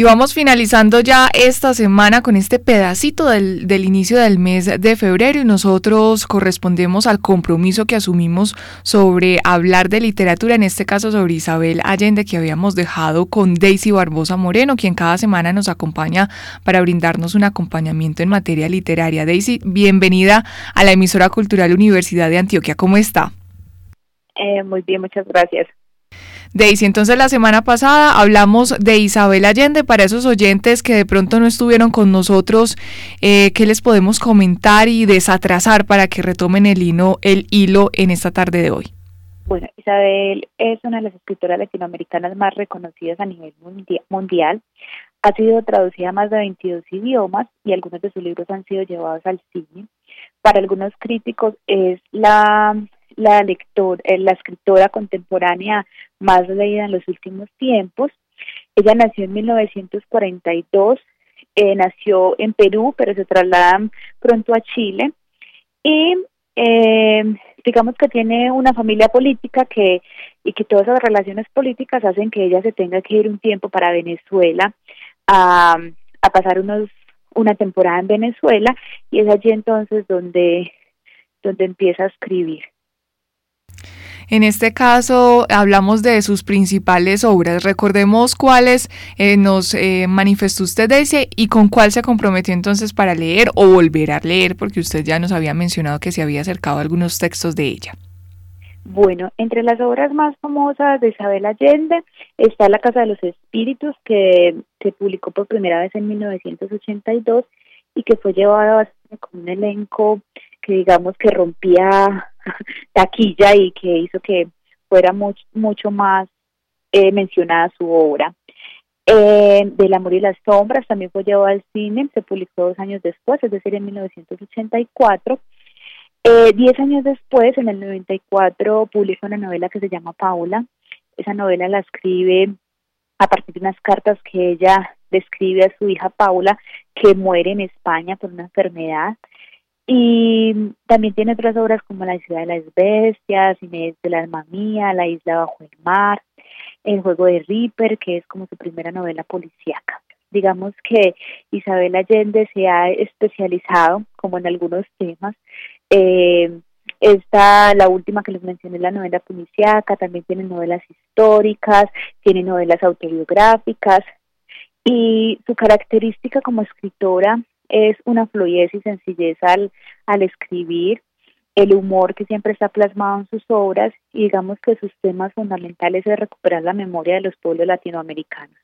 Y vamos finalizando ya esta semana con este pedacito del, del, inicio del mes de febrero y nosotros correspondemos al compromiso que asumimos sobre hablar de literatura, en este caso sobre Isabel Allende, que habíamos dejado con Daisy Barbosa Moreno, quien cada semana nos acompaña para brindarnos un acompañamiento en materia literaria. Daisy, bienvenida a la emisora cultural Universidad de Antioquia. ¿Cómo está? Eh, muy bien, muchas gracias. Daisy, entonces la semana pasada hablamos de Isabel Allende. Para esos oyentes que de pronto no estuvieron con nosotros, eh, ¿qué les podemos comentar y desatrasar para que retomen el hilo, el hilo en esta tarde de hoy? Bueno, Isabel es una de las escritoras latinoamericanas más reconocidas a nivel mundial. Ha sido traducida a más de 22 idiomas y algunos de sus libros han sido llevados al cine. Para algunos críticos es la la, lector, eh, la escritora contemporánea más leída en los últimos tiempos. Ella nació en 1942, eh, nació en Perú, pero se traslada pronto a Chile. Y eh, digamos que tiene una familia política que y que todas esas relaciones políticas hacen que ella se tenga que ir un tiempo para Venezuela a, a pasar unos una temporada en Venezuela y es allí entonces donde donde empieza a escribir. En este caso hablamos de sus principales obras. Recordemos cuáles eh, nos eh, manifestó usted ese y con cuál se comprometió entonces para leer o volver a leer, porque usted ya nos había mencionado que se había acercado a algunos textos de ella. Bueno, entre las obras más famosas de Isabel Allende está La Casa de los Espíritus, que se publicó por primera vez en 1982 y que fue llevada con un elenco que digamos que rompía taquilla y que hizo que fuera mucho, mucho más eh, mencionada su obra. Del amor y las sombras también fue llevado al cine, se publicó dos años después, es decir, en 1984. Eh, diez años después, en el 94, publicó una novela que se llama Paula. Esa novela la escribe a partir de unas cartas que ella describe a su hija Paula, que muere en España por una enfermedad. Y también tiene otras obras como La ciudad de las bestias, Inés de la alma mía, La isla bajo el mar, El juego de Ripper, que es como su primera novela policíaca. Digamos que Isabel Allende se ha especializado como en algunos temas. Eh, esta, la última que les mencioné, la novela policíaca, también tiene novelas históricas, tiene novelas autobiográficas y su característica como escritora es una fluidez y sencillez al, al escribir, el humor que siempre está plasmado en sus obras y digamos que sus temas fundamentales es recuperar la memoria de los pueblos latinoamericanos.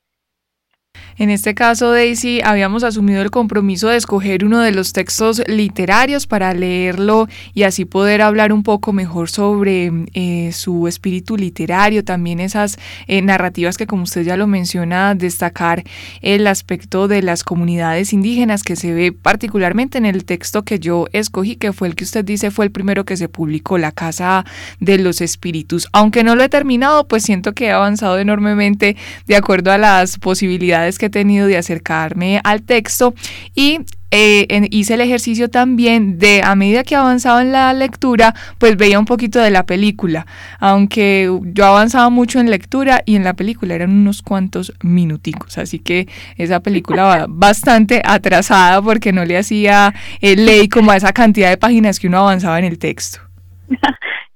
En este caso, Daisy, habíamos asumido el compromiso de escoger uno de los textos literarios para leerlo y así poder hablar un poco mejor sobre eh, su espíritu literario, también esas eh, narrativas que, como usted ya lo menciona, destacar el aspecto de las comunidades indígenas que se ve particularmente en el texto que yo escogí, que fue el que usted dice fue el primero que se publicó, La Casa de los Espíritus. Aunque no lo he terminado, pues siento que he avanzado enormemente de acuerdo a las posibilidades que he tenido de acercarme al texto y eh, hice el ejercicio también de a medida que avanzaba en la lectura, pues veía un poquito de la película, aunque yo avanzaba mucho en lectura y en la película eran unos cuantos minuticos, así que esa película va bastante atrasada porque no le hacía eh, ley como a esa cantidad de páginas que uno avanzaba en el texto.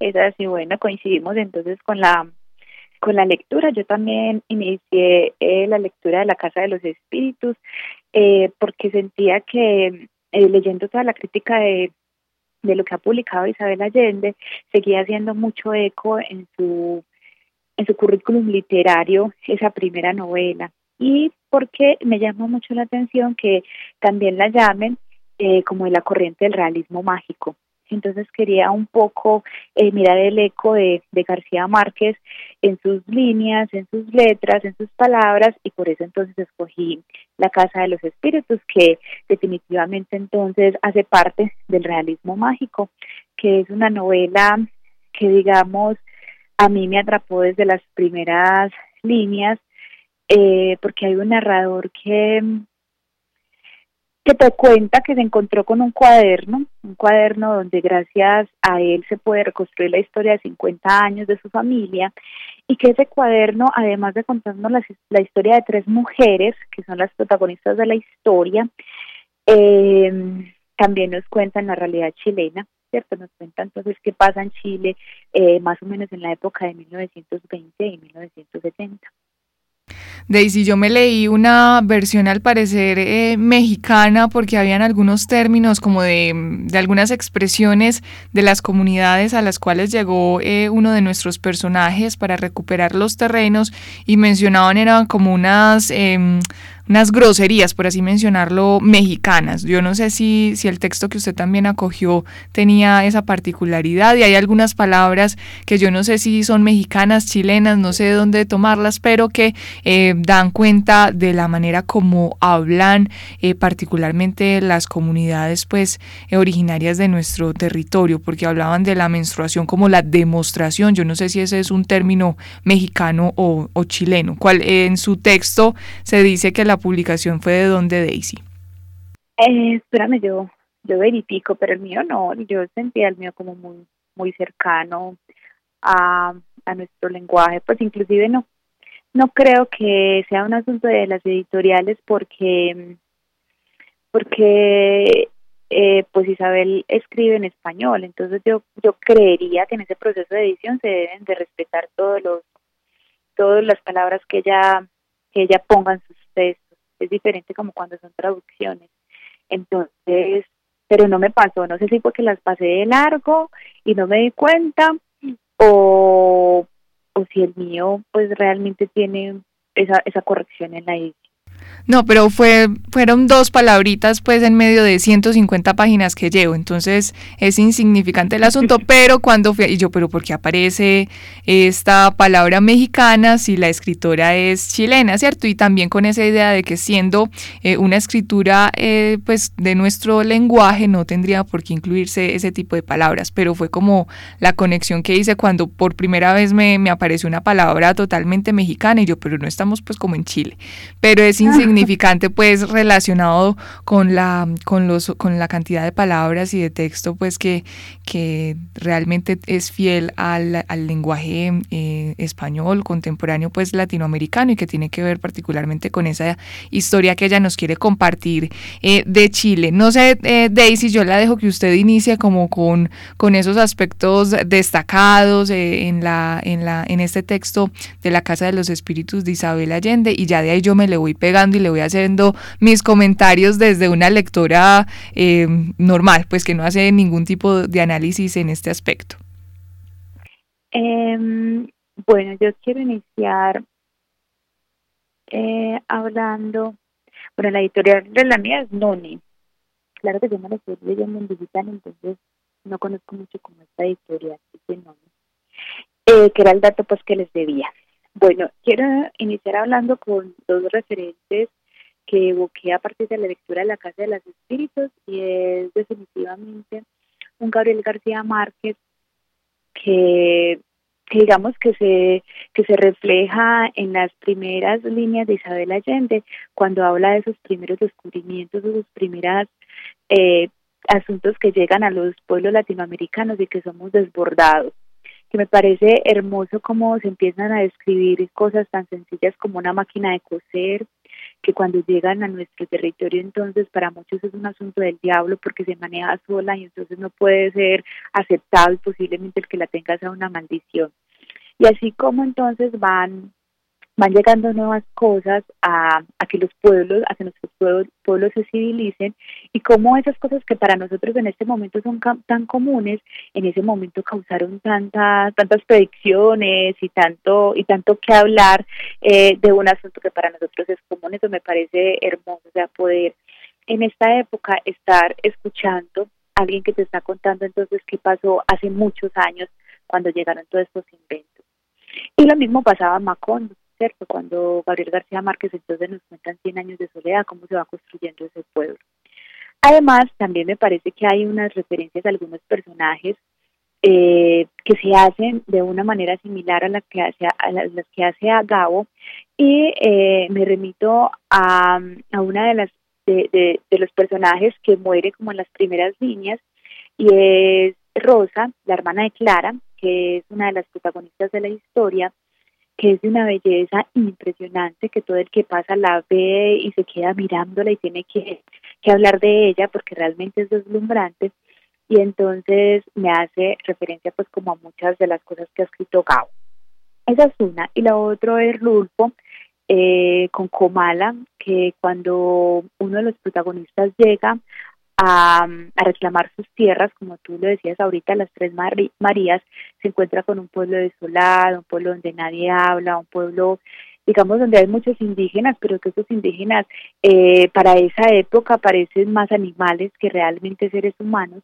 Es así, bueno, coincidimos entonces con la con la lectura. Yo también inicié eh, la lectura de La Casa de los Espíritus eh, porque sentía que eh, leyendo toda la crítica de, lo que ha publicado Isabel Allende, seguía haciendo mucho eco en su, en su currículum literario esa primera novela. Y porque me llama mucho la atención que también la llamen como de la corriente del realismo mágico entonces quería un poco eh, mirar el eco de, García Márquez en sus líneas, en sus letras, en sus palabras, y por eso entonces escogí La Casa de los Espíritus, que definitivamente entonces hace parte del realismo mágico, que es una novela que digamos a mí me atrapó desde las primeras líneas, eh, porque hay un narrador que que te cuenta que se encontró con un cuaderno, un cuaderno donde gracias a él se puede reconstruir la historia de 50 años de su familia y que ese cuaderno, además de contarnos la, historia de tres mujeres, que son las protagonistas de la historia, eh, también nos cuentan la realidad chilena, ¿cierto? Nos cuenta entonces qué pasa en Chile eh, más o menos en la época de 1920 y 1970. Daisy, yo me leí una versión al parecer eh, mexicana porque habían algunos términos como de, de, algunas expresiones de las comunidades a las cuales llegó eh, uno de nuestros personajes para recuperar los terrenos y mencionaban eran como unas... Em, unas groserías, por así mencionarlo, mexicanas. Yo no sé si, si el texto que usted también acogió tenía esa particularidad y hay algunas palabras que yo no sé si son mexicanas, chilenas, no sé de dónde tomarlas, pero que eh, dan cuenta de la manera como hablan eh, particularmente las comunidades pues eh, originarias de nuestro territorio, porque hablaban de la menstruación como la demostración. Yo no sé si ese es un término mexicano o, o chileno. Cual, en su texto se dice que la publicación fue de dónde, Daisy? Eh, espérame, yo, yo verifico, pero el mío no, yo sentía el mío como muy, muy cercano a, a nuestro lenguaje, pues inclusive no, no creo que sea un asunto de las editoriales porque porque eh, pues Isabel escribe en español, entonces yo yo creería que en ese proceso de edición se deben de respetar todos los todas las palabras que ella que ella ponga en sus textos es diferente como cuando son traducciones. Entonces, pero no me pasó, no sé si porque las pasé de largo y no me di cuenta o, o si el mío pues realmente tiene esa, esa corrección en la edición. No, pero fue, fueron dos palabritas pues en medio de 150 páginas que llevo, entonces es insignificante el asunto, pero cuando fui, y yo, pero ¿por qué aparece esta palabra mexicana si la escritora es chilena, ¿cierto? Y también con esa idea de que siendo eh, una escritura eh, pues de nuestro lenguaje no tendría por qué incluirse ese tipo de palabras, pero fue como la conexión que hice cuando por primera vez me, me apareció una palabra totalmente mexicana y yo, pero no estamos pues como en Chile, pero es insignificante significante pues relacionado con la, con los, con la cantidad de palabras y de texto pues que, que realmente es fiel al, al lenguaje eh, español contemporáneo pues latinoamericano y que tiene que ver particularmente con esa historia que ella nos quiere compartir eh, de Chile. No sé, eh, Daisy, yo la dejo que usted inicie como con, con esos aspectos destacados en, la, en, la, en este texto de la Casa de los Espíritus de Isabel Allende y ya de ahí yo me le voy pegando y le voy haciendo mis comentarios desde una lectora eh, normal, pues que no hace ningún tipo de análisis en este aspecto. Em, bueno, yo quiero iniciar eh, hablando, bueno, la editorial de la mía es Noni. Claro que yo no la estoy leyendo en digital, entonces no conozco mucho como esta editorial. Eh, que era el dato pues que les debía. Bueno, quiero iniciar hablando con dos referentes que evoqué a partir de la lectura de La Casa de los Espíritus y es definitivamente un Gabriel García Márquez que, digamos que se que se refleja en las primeras líneas de Isabel Allende cuando habla de sus primeros descubrimientos, de sus primeras eh, asuntos que llegan a los pueblos latinoamericanos y que somos desbordados que me parece hermoso cómo se empiezan a describir cosas tan sencillas como una máquina de coser, que cuando llegan a nuestro territorio entonces para muchos es un asunto del diablo porque se maneja sola y entonces no puede ser aceptado y posiblemente el que la tenga sea una maldición. Y así como entonces van van llegando nuevas cosas a, que los pueblos, a que nuestros pueblos, pueblos se civilicen y cómo esas cosas que para nosotros en este momento son tan comunes, en ese momento causaron tantas tantas predicciones y tanto y tanto que hablar eh, de un asunto que para nosotros es común. Eso me parece hermoso, o sea, poder en esta época estar escuchando a alguien que te está contando entonces qué pasó hace muchos años cuando llegaron todos estos inventos. Y lo mismo pasaba en Macondo. Cuando Gabriel García Márquez entonces nos cuentan 100 años de soledad, cómo se va construyendo ese pueblo. Además, también me parece que hay unas referencias a algunos personajes eh, que se hacen de una manera similar a las que hace a, las que hace a Gabo y eh, me remito a, a una de las de, de, de, los personajes que muere como en las primeras líneas y es Rosa, la hermana de Clara, que es una de las protagonistas de la historia que es de una belleza impresionante, que todo el que pasa la ve y se queda mirándola y tiene que, que hablar de ella porque realmente es deslumbrante y entonces me hace referencia pues como a muchas de las cosas que ha escrito Gao. Esa es una. Y la otra es Rulfo eh, con Comala, que cuando uno de los protagonistas llega a, reclamar sus tierras, como tú lo decías ahorita, las tres Marías, se encuentra con un pueblo desolado, un pueblo donde nadie habla, un pueblo digamos, donde hay muchos indígenas, pero que esos indígenas eh, para esa época parecen más animales que realmente seres humanos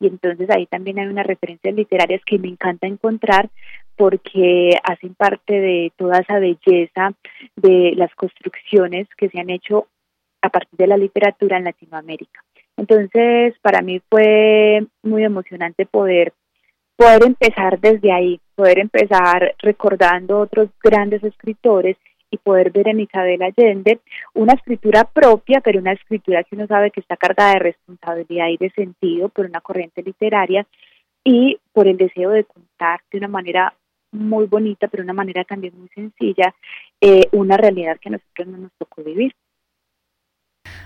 y entonces ahí también hay unas referencias literarias que me encanta encontrar porque hacen parte de toda esa belleza de las construcciones que se han hecho a partir de la literatura en Latinoamérica. Entonces, para mí fue muy emocionante poder poder empezar desde ahí, poder empezar recordando otros grandes escritores y poder ver en Isabel Allende una escritura propia, pero una escritura que uno sabe que está cargada de responsabilidad y de sentido por una corriente literaria y por el deseo de contar de una manera muy bonita, pero una manera también muy sencilla, eh, una realidad que a nosotros no nos tocó vivir.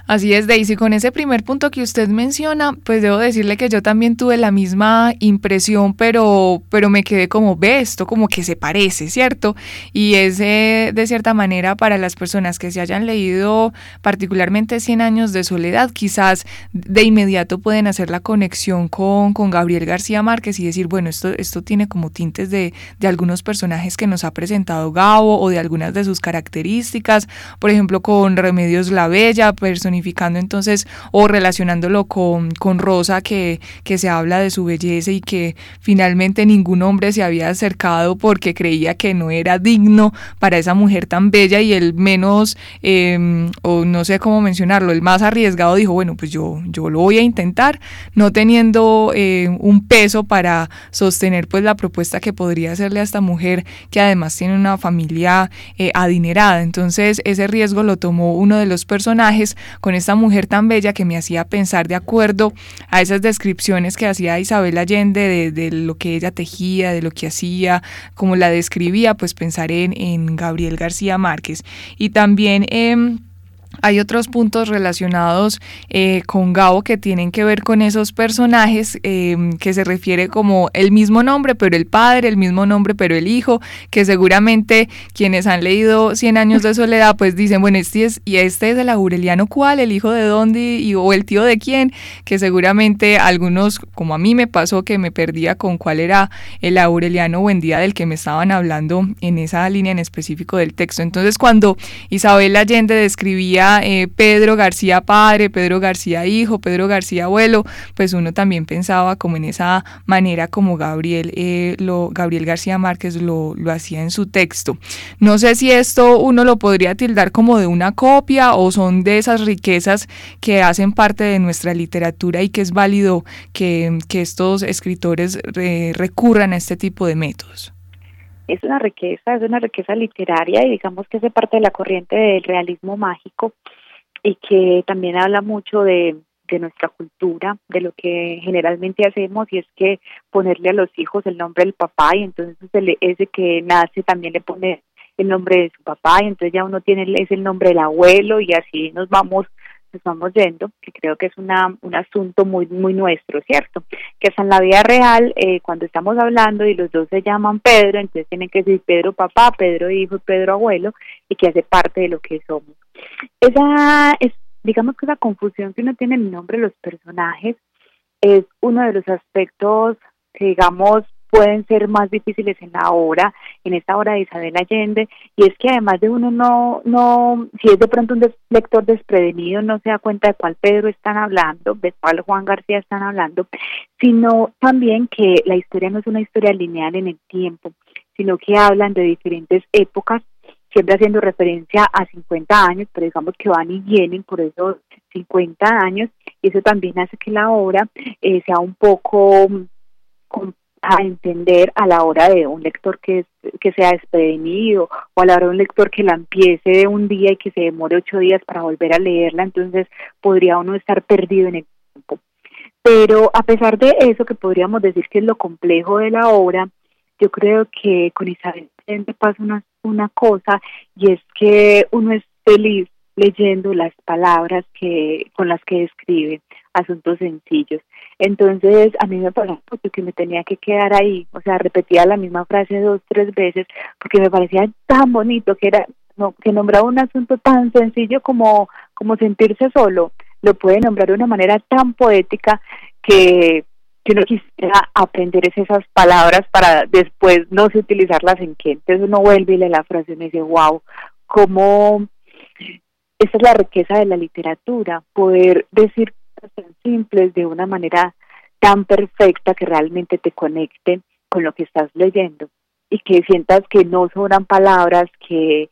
Así es, Daisy. Con ese primer punto que usted menciona, pues debo decirle que yo también tuve la misma impresión, pero, pero me quedé como, ve esto, como que se parece, ¿cierto? Y es de cierta manera para las personas que se hayan leído particularmente 100 años de soledad, quizás de inmediato pueden hacer la conexión con, con Gabriel García Márquez y decir, bueno, esto, esto tiene como tintes de, de algunos personajes que nos ha presentado Gabo o de algunas de sus características, por ejemplo, con Remedios la Bella, entonces o relacionándolo con, con Rosa que, que se habla de su belleza y que finalmente ningún hombre se había acercado porque creía que no era digno para esa mujer tan bella y el menos, em, o no sé cómo mencionarlo, el más arriesgado dijo, bueno, pues yo, yo lo voy a intentar, no teniendo eh, un peso para sostener pues la propuesta que podría hacerle a esta mujer que además tiene una familia eh, adinerada. Entonces ese riesgo lo tomó uno de los personajes con esta mujer tan bella que me hacía pensar de acuerdo a esas descripciones que hacía Isabel Allende de, lo que ella tejía, de lo que hacía, como la describía, pues pensaré en, en Gabriel García Márquez. Y también... Eh, hay otros puntos relacionados eh, con Gabo que tienen que ver con esos personajes eh, que se refiere como el mismo nombre, pero el padre, el mismo nombre, pero el hijo, que seguramente quienes han leído Cien años de soledad, pues dicen, bueno, este es, y este es el Aureliano cuál, el hijo de dónde, y, o el tío de quién, que seguramente algunos, como a mí me pasó, que me perdía con cuál era el Aureliano Buendía del que me estaban hablando en esa línea en específico del texto. Entonces, cuando Isabel Allende describía eh, Pedro García padre, Pedro García hijo, Pedro García abuelo, pues uno también pensaba como en esa manera como Gabriel, eh, lo, Gabriel García Márquez lo, lo hacía en su texto. No sé si esto uno lo podría tildar como de una copia o son de esas riquezas que hacen parte de nuestra literatura y que es válido que, estos escritores eh, recurran a este tipo de métodos es una riqueza, es una riqueza literaria y digamos que es parte de la corriente del realismo mágico y que también habla mucho de, de nuestra cultura, de lo que generalmente hacemos y es que ponerle a los hijos el nombre del papá y entonces ese que nace también le pone el nombre de su papá y entonces ya uno tiene es el nombre del abuelo y así nos vamos estamos yendo, que creo que es una, un asunto muy muy nuestro, ¿cierto? Que hasta en la vida real, eh, cuando estamos hablando y los dos se llaman Pedro, entonces tienen que decir Pedro papá, Pedro hijo Pedro abuelo, y que hace parte de lo que somos. Esa es, digamos que esa confusión que uno tiene en el nombre de los personajes es uno de los aspectos que, digamos, pueden ser más difíciles en la obra, en esta obra de Isabel Allende, y es que además de uno no, no, si es de pronto un lector desprevenido, no se da cuenta de cuál Pedro están hablando, de cuál Juan García están hablando, sino también que la historia no es una historia lineal en el tiempo, sino que hablan de diferentes épocas, siempre haciendo referencia a 50 años, pero digamos que van y vienen por esos 50 años, y eso también hace que la obra eh, sea un poco a entender a la hora de un lector que, que sea desprevenido o a la hora de un lector que la empiece de un día y que se demore ocho días para volver a leerla, entonces podría uno estar perdido en el tiempo. Pero a pesar de eso, que podríamos decir que es lo complejo de la obra, yo creo que con Isabel pasa una, una cosa y es que uno es feliz leyendo las palabras que con las que describe asuntos sencillos. Entonces, a mí me pareció que me tenía que quedar ahí, o sea, repetía la misma frase dos, tres veces, porque me parecía tan bonito que era no, que nombraba un asunto tan sencillo como, como sentirse solo, lo puede nombrar de una manera tan poética que, que uno quisiera aprender esas palabras para después no sé utilizarlas en qué. Entonces uno vuelve y lee la frase y me dice, wow, cómo esa es la riqueza de la literatura, poder decir tan simples de una manera tan perfecta que realmente te conecte con lo que estás leyendo y que sientas que no sobran palabras, que,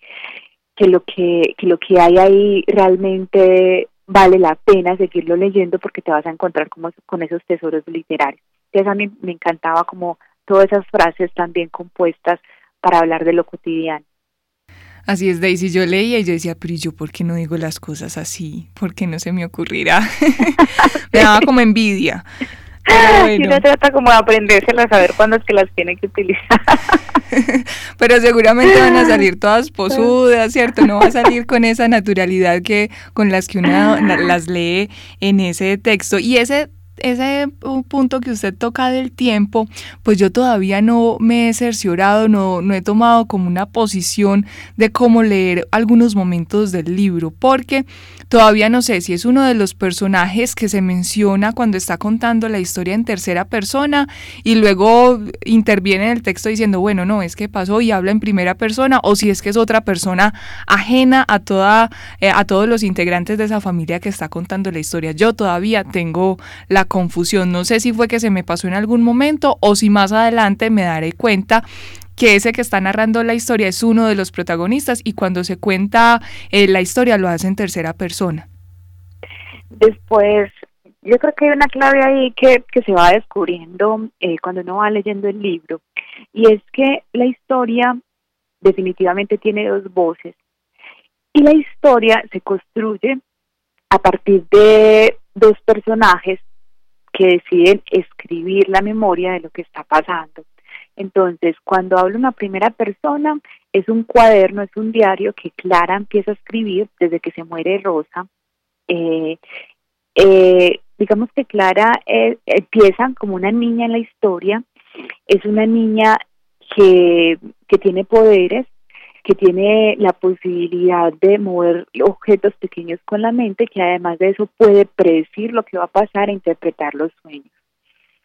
que lo que, que lo que hay ahí realmente vale la pena seguirlo leyendo porque te vas a encontrar como, con esos tesoros literarios. Entonces a mí me encantaba como todas esas frases tan bien compuestas para hablar de lo cotidiano. Así es, Daisy. Yo leía y yo decía, pero yo por qué no digo las cosas así? ¿Por qué no se me ocurrirá? me daba como envidia. Pero uno trata como de aprendérselas a saber cuándo es que las tiene que utilizar. Pero seguramente van a salir todas posudas, ¿cierto? No va a salir con esa naturalidad que con las que uno las lee en ese texto. Y ese ese punto que usted toca del tiempo, pues yo todavía no me he cerciorado, no, no he tomado como una posición de cómo leer algunos momentos del libro, porque todavía no sé si es uno de los personajes que se menciona cuando está contando la historia en tercera persona y luego interviene en el texto diciendo, bueno, no, es que pasó y habla en primera persona, o si es que es otra persona ajena a, toda, eh, a todos los integrantes de esa familia que está contando la historia. Yo todavía tengo la confusión. No sé si fue que se me pasó en algún momento o si más adelante me daré cuenta que ese que está narrando la historia es uno de los protagonistas y cuando se cuenta eh, la historia lo hace en tercera persona. Después, yo creo que hay una clave ahí que, que se va descubriendo eh, cuando uno va leyendo el libro y es que la historia definitivamente tiene dos voces y la historia se construye a partir de dos personajes que deciden escribir la memoria de lo que está pasando. Entonces, cuando habla una primera persona, es un cuaderno, es un diario que Clara empieza a escribir desde que se muere Rosa. Eh, eh, digamos que Clara eh, empieza como una niña en la historia, es una niña que, que tiene poderes, que tiene la posibilidad de mover objetos pequeños con la mente, que además de eso puede predecir lo que va a pasar e interpretar los sueños.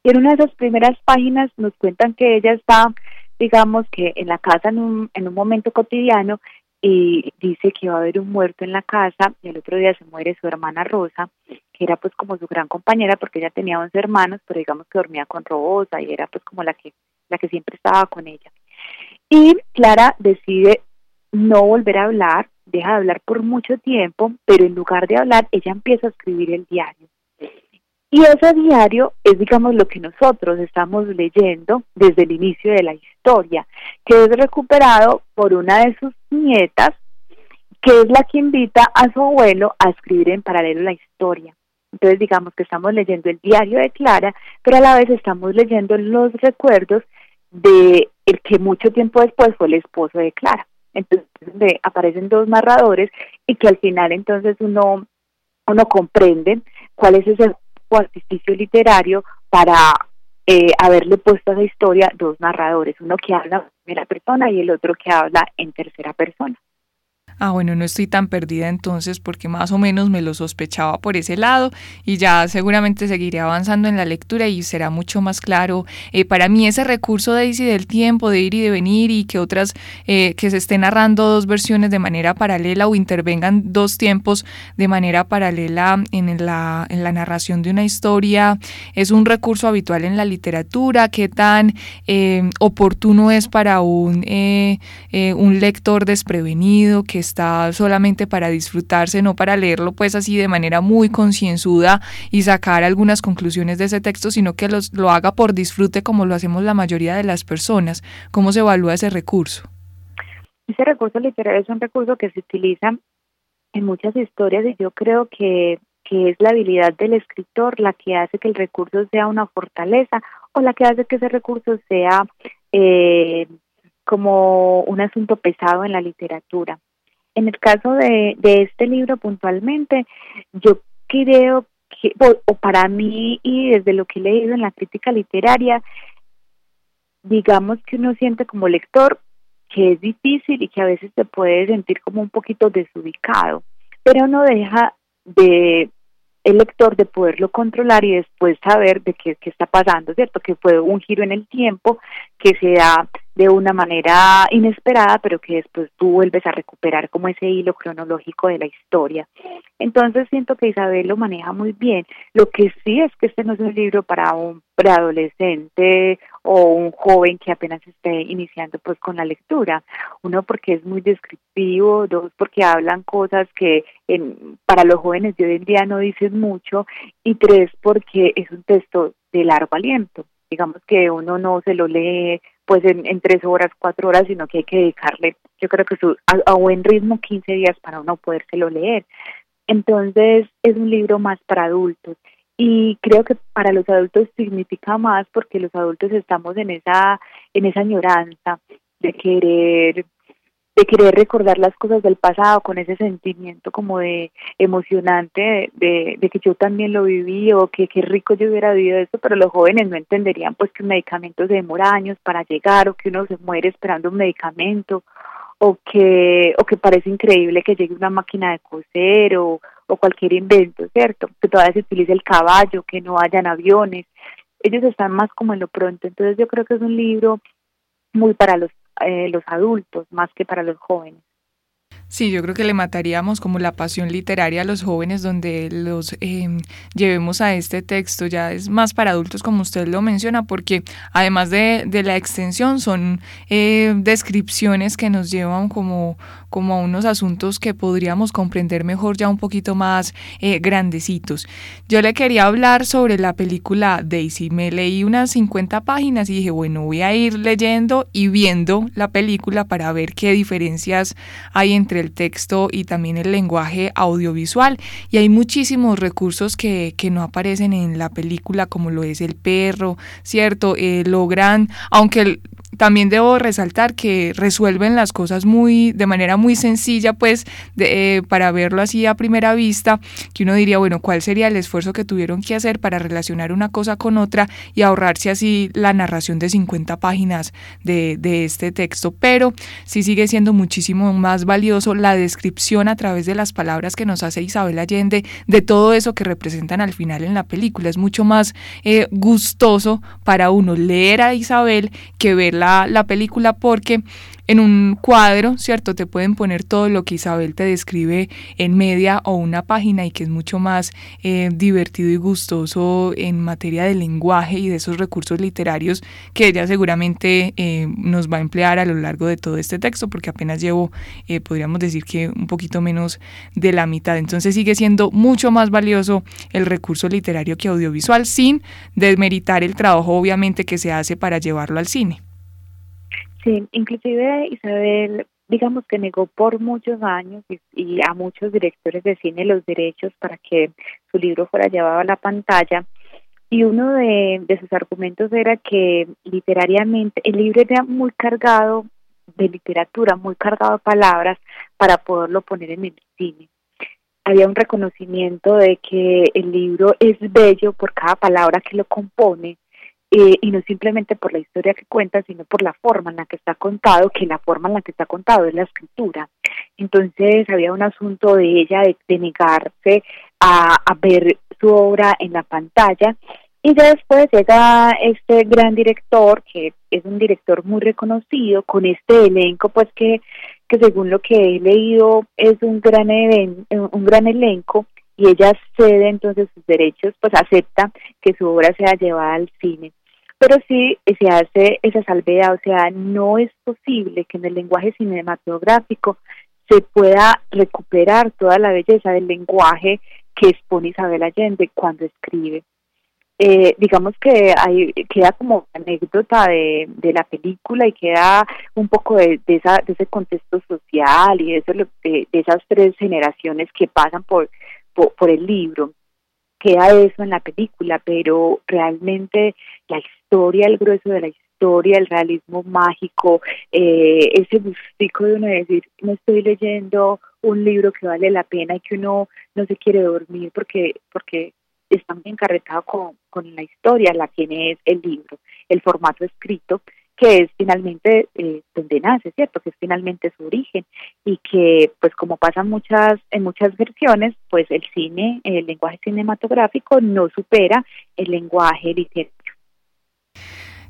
Y en una de esas primeras páginas nos cuentan que ella está, digamos que en la casa en un, en un momento cotidiano y dice que va a haber un muerto en la casa y el otro día se muere su hermana Rosa, que era pues como su gran compañera porque ella tenía 11 hermanos, pero digamos que dormía con Rosa y era pues como la que, la que siempre estaba con ella. Y Clara decide no volver a hablar, deja de hablar por mucho tiempo, pero en lugar de hablar, ella empieza a escribir el diario. Y ese diario es, digamos, lo que nosotros estamos leyendo desde el inicio de la historia, que es recuperado por una de sus nietas, que es la que invita a su abuelo a escribir en paralelo la historia. Entonces, digamos que estamos leyendo el diario de Clara, pero a la vez estamos leyendo los recuerdos de el que mucho tiempo después fue el esposo de Clara. Entonces aparecen dos narradores y que al final entonces uno, uno comprende cuál es ese artificio literario para eh, haberle puesto a esa historia dos narradores, uno que habla en primera persona y el otro que habla en tercera persona ah, bueno, no estoy tan perdida entonces porque más o menos me lo sospechaba por ese lado y ya seguramente seguiré avanzando en la lectura y será mucho más claro. Eh, para mí ese recurso de Daisy del tiempo, de ir y de venir y que otras, eh, que se estén narrando dos versiones de manera paralela o intervengan dos tiempos de manera paralela en la, narración de una historia, es un recurso habitual en la literatura, qué tan eh, oportuno es para un, un lector desprevenido que está solamente para disfrutarse, no para leerlo pues así de manera muy concienzuda y sacar algunas conclusiones de ese texto, sino que los, lo haga por disfrute como lo hacemos la mayoría de las personas. ¿Cómo se evalúa ese recurso? Ese recurso literario es un recurso que se utiliza en muchas historias y yo creo que, que es la habilidad del escritor la que hace que el recurso sea una fortaleza o la que hace que ese recurso sea eh, como un asunto pesado en la literatura. En el caso de, de este libro puntualmente, yo creo que, o, para mí y desde lo que he leído en la crítica literaria, digamos que uno siente como lector que es difícil y que a veces te puede sentir como un poquito desubicado, pero no deja de el lector de poderlo controlar y después saber de qué, qué está pasando, ¿cierto? Que fue un giro en el tiempo que se da de una manera inesperada, pero que después tú vuelves a recuperar como ese hilo cronológico de la historia. Entonces siento que Isabel lo maneja muy bien. Lo que sí es que este no es un libro para un preadolescente o un joven que apenas esté iniciando pues con la lectura. Uno porque es muy descriptivo, dos porque hablan cosas que en, para los jóvenes de hoy en día no dicen mucho y tres porque es un texto de largo aliento digamos que uno no se lo lee pues en, tres horas, cuatro horas, sino que hay que dedicarle, yo creo que su, a, buen ritmo 15 días para uno podérselo leer. Entonces es un libro más para adultos y creo que para los adultos significa más porque los adultos estamos en esa en esa añoranza de querer de querer recordar las cosas del pasado con ese sentimiento como de emocionante de, de, que yo también lo viví o que qué rico yo hubiera vivido esto, pero los jóvenes no entenderían pues que un medicamento se demora años para llegar o que uno se muere esperando un medicamento o que o que parece increíble que llegue una máquina de coser o, o cualquier invento, ¿cierto? Que todavía se utilice el caballo, que no hayan aviones. Ellos están más como en lo pronto, entonces yo creo que es un libro muy para los eh, los adultos más que para los jóvenes. Sí, yo creo que le mataríamos como la pasión literaria a los jóvenes donde los em, llevemos a este texto. Ya es más para adultos como usted lo menciona porque además de, de la extensión son eh, descripciones que nos llevan como, como a unos asuntos que podríamos comprender mejor ya un poquito más eh, grandecitos. Yo le quería hablar sobre la película Daisy. Me leí unas 50 páginas y dije, bueno, voy a ir leyendo y viendo la película para ver qué diferencias hay entre el texto y también el lenguaje audiovisual. Y hay muchísimos recursos que, que no aparecen en la película, como lo es el perro, ¿cierto? Eh, logran, aunque también debo resaltar que resuelven las cosas muy de manera muy sencilla, pues de, eh, para verlo así a primera vista, que uno diría, bueno, ¿cuál sería el esfuerzo que tuvieron que hacer para relacionar una cosa con otra y ahorrarse así la narración de 50 páginas de, este texto? Pero sí sigue siendo muchísimo más valioso la descripción a través de las palabras que nos hace Isabel Allende de todo eso que representan al final en la película. Es mucho más eh, gustoso para uno leer a Isabel que verla la, película porque en un cuadro, ¿cierto? Te pueden poner todo lo que Isabel te describe en media o una página y que es mucho más eh, divertido y gustoso en materia de lenguaje y de esos recursos literarios que ella seguramente eh, nos va a emplear a lo largo de todo este texto porque apenas llevo, eh, podríamos decir que un poquito menos de la mitad. Entonces sigue siendo mucho más valioso el recurso literario que audiovisual sin desmeritar el trabajo obviamente que se hace para llevarlo al cine. Sí, inclusive Isabel, digamos que negó por muchos años y, a muchos directores de cine los derechos para que su libro fuera llevado a la pantalla. Y uno de, sus argumentos era que literariamente el libro era muy cargado de literatura, muy cargado de palabras para poderlo poner en el cine. Había un reconocimiento de que el libro es bello por cada palabra que lo compone, eh, y no simplemente por la historia que cuenta, sino por la forma en la que está contado, que la forma en la que está contado es la escritura. Entonces había un asunto de ella de, negarse a, ver su obra en la pantalla y ya después llega este gran director, que es un director muy reconocido, con este elenco, pues que, que según lo que he leído es un gran, un gran elenco, y ella cede entonces sus derechos, pues acepta que su obra sea llevada al cine pero sí se hace esa salvedad, o sea, no es posible que en el lenguaje cinematográfico se pueda recuperar toda la belleza del lenguaje que expone Isabel Allende cuando escribe. Eh, digamos que hay, queda como anécdota de, de la película y queda un poco de, de, esa, de ese contexto social y de, eso, de, de esas tres generaciones que pasan por, por el libro queda eso en la película, pero realmente la historia, el grueso de la historia el realismo mágico, eh, ese gustico de uno decir, no estoy leyendo un libro que vale la pena y que uno no se quiere dormir porque, porque está muy encarretado con, con la historia, la tiene es el libro, el formato escrito, que es finalmente eh, donde nace, ¿cierto? Que es finalmente su origen y que, pues como pasa muchas, en muchas versiones, pues el cine, el lenguaje cinematográfico no supera el lenguaje literario.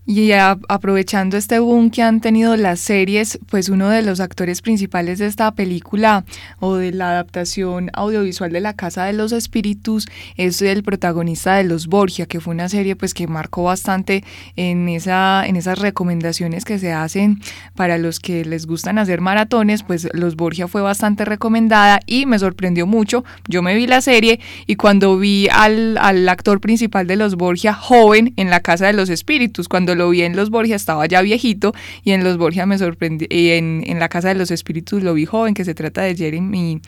Y aprovechando este boom que han tenido las series, pues uno de los actores principales de esta película o de la adaptación audiovisual de La Casa de los Espíritus es el protagonista de Los Borgia, que fue una serie pues que marcó bastante en, esa, en esas recomendaciones que se hacen para los que les gustan hacer maratones, pues Los Borgia fue bastante recomendada y me sorprendió mucho. Yo me vi la serie y cuando vi al, al actor principal de Los Borgia joven en La Casa de los Espíritus, cuando lo vi en Los Borgia estaba ya viejito y en Los Borgia me sorprendió, y en, en, La Casa de los Espíritus lo vi joven, que se trata de Jeremy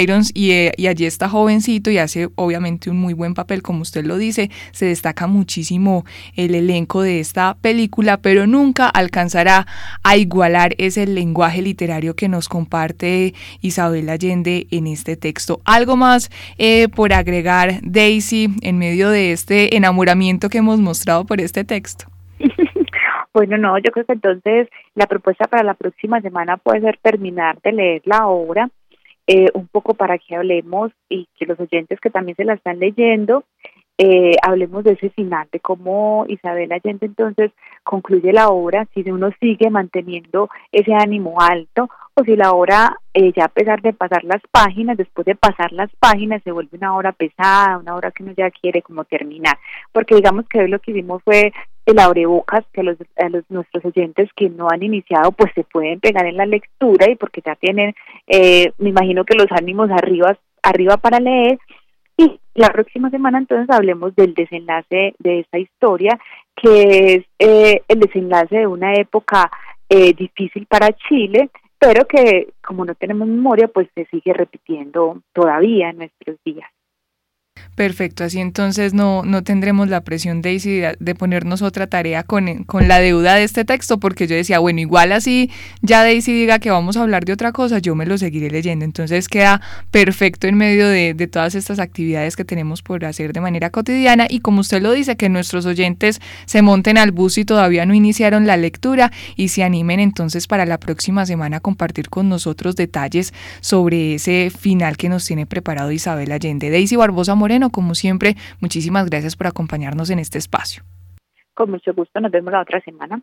Irons y, eh, y allí está jovencito y hace obviamente un muy buen papel, como usted lo dice, se destaca muchísimo el elenco de esta película, pero nunca alcanzará a igualar ese lenguaje literario que nos comparte Isabel Allende en este texto. Algo más eh, por agregar, Daisy, en medio de este enamoramiento que hemos mostrado por este texto. Bueno, no, yo creo que entonces la propuesta para la próxima semana puede ser terminar de leer la obra, eh, un poco para que hablemos y que los oyentes que también se la están leyendo, eh, hablemos de ese final, de cómo Isabel Allende entonces concluye la obra, si uno sigue manteniendo ese ánimo alto o si la obra, eh, ya a pesar de pasar las páginas, después de pasar las páginas, se vuelve una obra pesada, una obra que uno ya quiere como terminar. Porque digamos que hoy lo que hicimos fue el abrebocas que a los, a los nuestros oyentes que no han iniciado pues se pueden pegar en la lectura y porque ya tienen eh, me imagino que los ánimos arriba arriba para leer. Y la próxima semana entonces hablemos del desenlace de esta historia que es eh, el desenlace de una época eh, difícil para Chile pero que como no tenemos memoria pues se sigue repitiendo todavía en nuestros días Perfecto, así entonces no, no tendremos la presión de, de ponernos otra tarea con, con, la deuda de este texto, porque yo decía, bueno, igual así ya Daisy diga que vamos a hablar de otra cosa, yo me lo seguiré leyendo. Entonces queda perfecto en medio de, de todas estas actividades que tenemos por hacer de manera cotidiana y como usted lo dice, que nuestros oyentes se monten al bus y todavía no iniciaron la lectura y se animen entonces para la próxima semana a compartir con nosotros detalles sobre ese final que nos tiene preparado Isabel Allende. Daisy Barbosa Moreno, como siempre, muchísimas gracias por acompañarnos en este espacio. Con mucho gusto, nos vemos la otra semana.